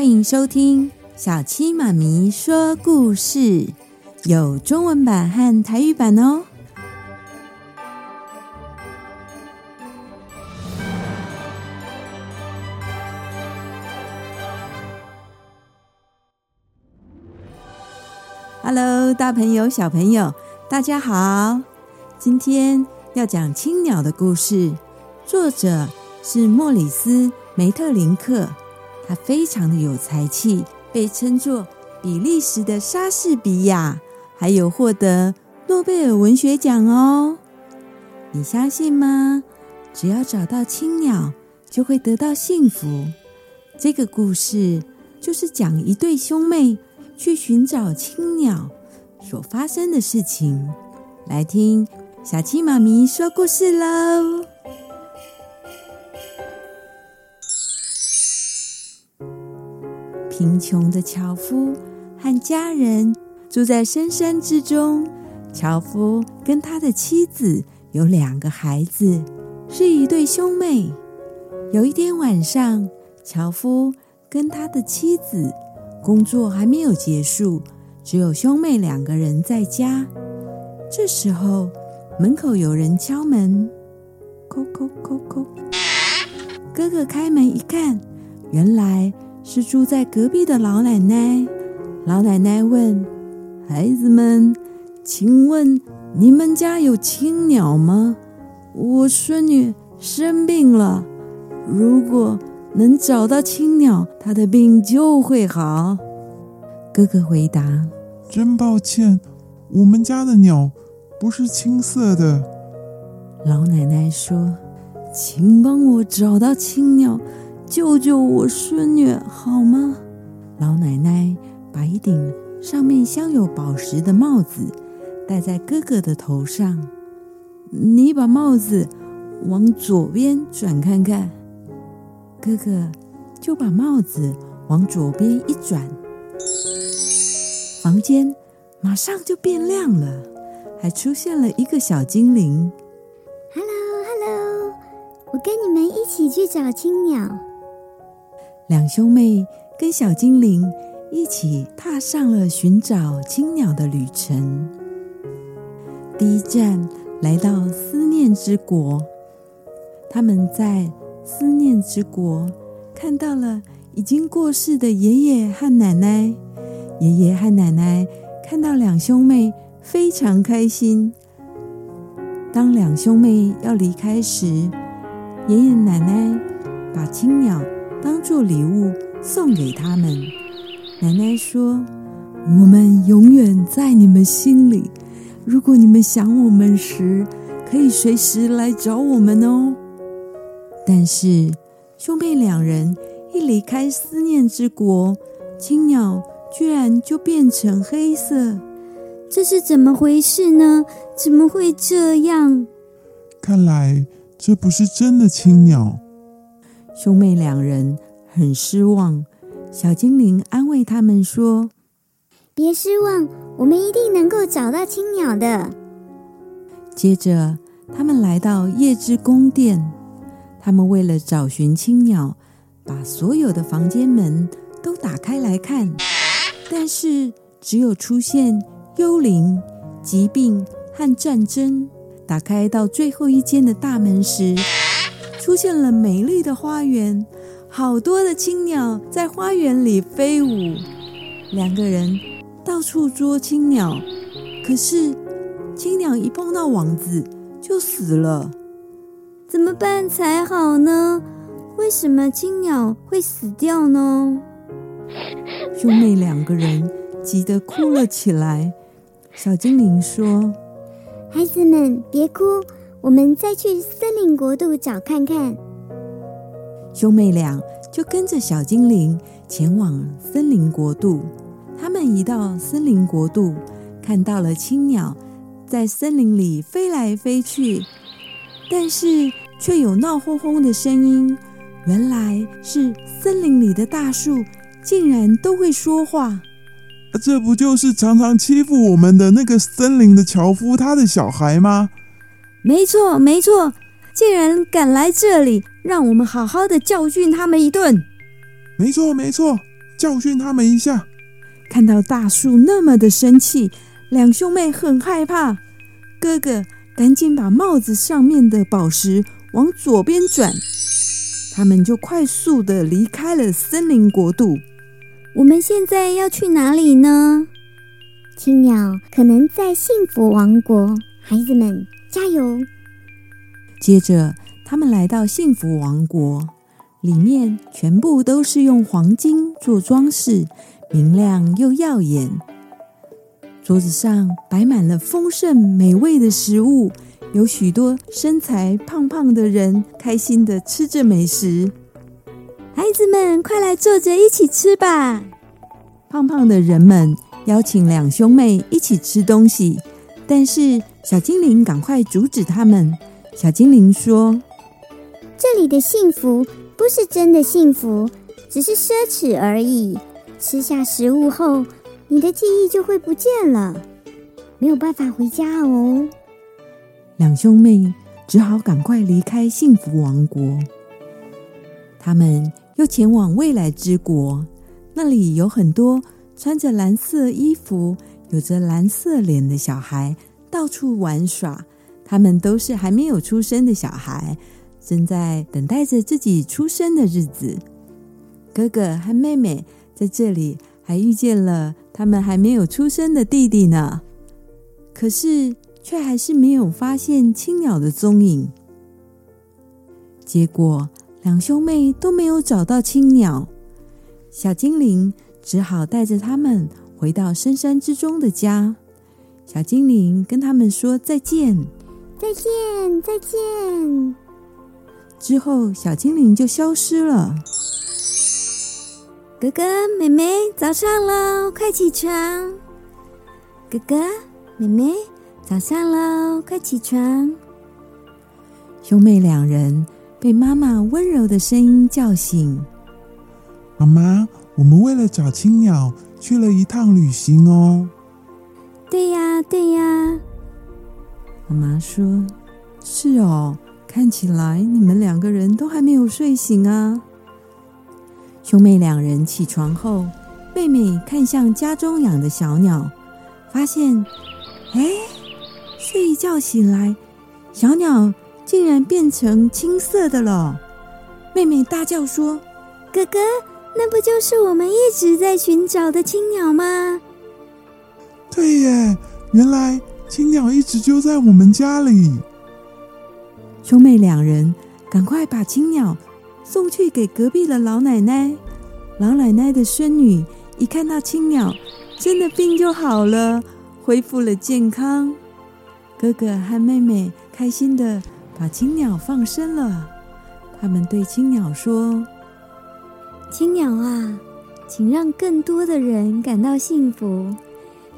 欢迎收听小七妈咪说故事，有中文版和台语版哦。Hello，大朋友、小朋友，大家好！今天要讲青鸟的故事，作者是莫里斯·梅特林克。他非常的有才气，被称作比利时的莎士比亚，还有获得诺贝尔文学奖哦。你相信吗？只要找到青鸟，就会得到幸福。这个故事就是讲一对兄妹去寻找青鸟所发生的事情。来听小七妈咪说故事喽。贫穷的樵夫和家人住在深山之中。樵夫跟他的妻子有两个孩子，是一对兄妹。有一天晚上，樵夫跟他的妻子工作还没有结束，只有兄妹两个人在家。这时候，门口有人敲门，叩叩叩叩。哥哥开门一看，原来。是住在隔壁的老奶奶。老奶奶问孩子们：“请问你们家有青鸟吗？我孙女生病了，如果能找到青鸟，她的病就会好。”哥哥回答：“真抱歉，我们家的鸟不是青色的。”老奶奶说：“请帮我找到青鸟。”救救我孙女好吗？老奶奶把一顶上面镶有宝石的帽子戴在哥哥的头上。你把帽子往左边转看看。哥哥就把帽子往左边一转，房间马上就变亮了，还出现了一个小精灵。Hello，Hello，我跟你们一起去找青鸟。两兄妹跟小精灵一起踏上了寻找青鸟的旅程。第一站来到思念之国，他们在思念之国看到了已经过世的爷爷和奶奶。爷爷和奶奶看到两兄妹非常开心。当两兄妹要离开时，爷爷奶奶把青鸟。当做礼物送给他们。奶奶说：“我们永远在你们心里。如果你们想我们时，可以随时来找我们哦。”但是兄妹两人一离开思念之国，青鸟居然就变成黑色。这是怎么回事呢？怎么会这样？看来这不是真的青鸟。兄妹两人很失望，小精灵安慰他们说：“别失望，我们一定能够找到青鸟的。”接着，他们来到夜之宫殿。他们为了找寻青鸟，把所有的房间门都打开来看，但是只有出现幽灵、疾病和战争。打开到最后一间的大门时，出现了美丽的花园，好多的青鸟在花园里飞舞。两个人到处捉青鸟，可是青鸟一碰到网子就死了。怎么办才好呢？为什么青鸟会死掉呢？兄妹两个人急得哭了起来。小精灵说：“孩子们，别哭。”我们再去森林国度找看看。兄妹俩就跟着小精灵前往森林国度。他们一到森林国度，看到了青鸟在森林里飞来飞去，但是却有闹哄哄的声音。原来是森林里的大树竟然都会说话。这不就是常常欺负我们的那个森林的樵夫他的小孩吗？没错，没错，竟然敢来这里，让我们好好的教训他们一顿。没错，没错，教训他们一下。看到大树那么的生气，两兄妹很害怕。哥哥赶紧把帽子上面的宝石往左边转，他们就快速的离开了森林国度。我们现在要去哪里呢？青鸟可能在幸福王国，孩子们加油！接着，他们来到幸福王国，里面全部都是用黄金做装饰。明亮又耀眼，桌子上摆满了丰盛美味的食物，有许多身材胖胖的人开心地吃着美食。孩子们，快来坐着一起吃吧！胖胖的人们邀请两兄妹一起吃东西，但是小精灵赶快阻止他们。小精灵说：“这里的幸福不是真的幸福，只是奢侈而已。”吃下食物后，你的记忆就会不见了，没有办法回家哦。两兄妹只好赶快离开幸福王国。他们又前往未来之国，那里有很多穿着蓝色衣服、有着蓝色脸的小孩到处玩耍。他们都是还没有出生的小孩，正在等待着自己出生的日子。哥哥和妹妹。在这里还遇见了他们还没有出生的弟弟呢，可是却还是没有发现青鸟的踪影。结果两兄妹都没有找到青鸟，小精灵只好带着他们回到深山之中的家。小精灵跟他们说再见，再见，再见。之后，小精灵就消失了。哥哥、妹妹，早上喽，快起床！哥哥、妹妹，早上喽，快起床！兄妹两人被妈妈温柔的声音叫醒。妈妈，我们为了找青鸟去了一趟旅行哦。对呀，对呀。妈妈说：“是哦，看起来你们两个人都还没有睡醒啊。”兄妹两人起床后，妹妹看向家中养的小鸟，发现，哎，睡一觉醒来，小鸟竟然变成青色的了。妹妹大叫说：“哥哥，那不就是我们一直在寻找的青鸟吗？”对耶，原来青鸟一直就在我们家里。兄妹两人赶快把青鸟。送去给隔壁的老奶奶。老奶奶的孙女一看到青鸟，真的病就好了，恢复了健康。哥哥和妹妹开心的把青鸟放生了。他们对青鸟说：“青鸟啊，请让更多的人感到幸福。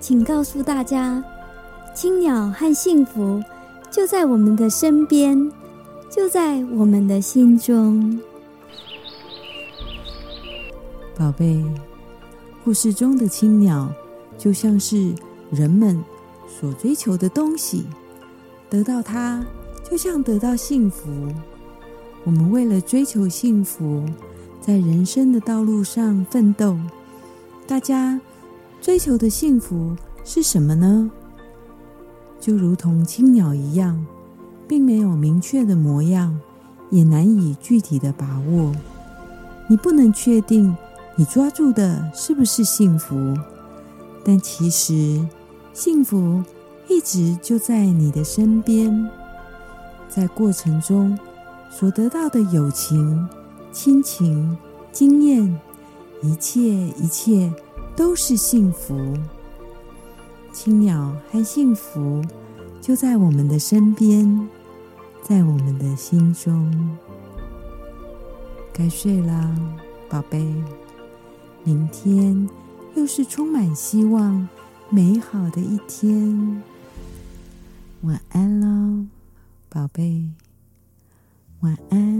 请告诉大家，青鸟和幸福就在我们的身边，就在我们的心中。”宝贝，故事中的青鸟就像是人们所追求的东西，得到它就像得到幸福。我们为了追求幸福，在人生的道路上奋斗。大家追求的幸福是什么呢？就如同青鸟一样，并没有明确的模样，也难以具体的把握。你不能确定。你抓住的是不是幸福？但其实，幸福一直就在你的身边。在过程中所得到的友情、亲情、经验，一切一切都是幸福。青鸟和幸福就在我们的身边，在我们的心中。该睡了，宝贝。明天又是充满希望、美好的一天。晚安喽，宝贝。晚安。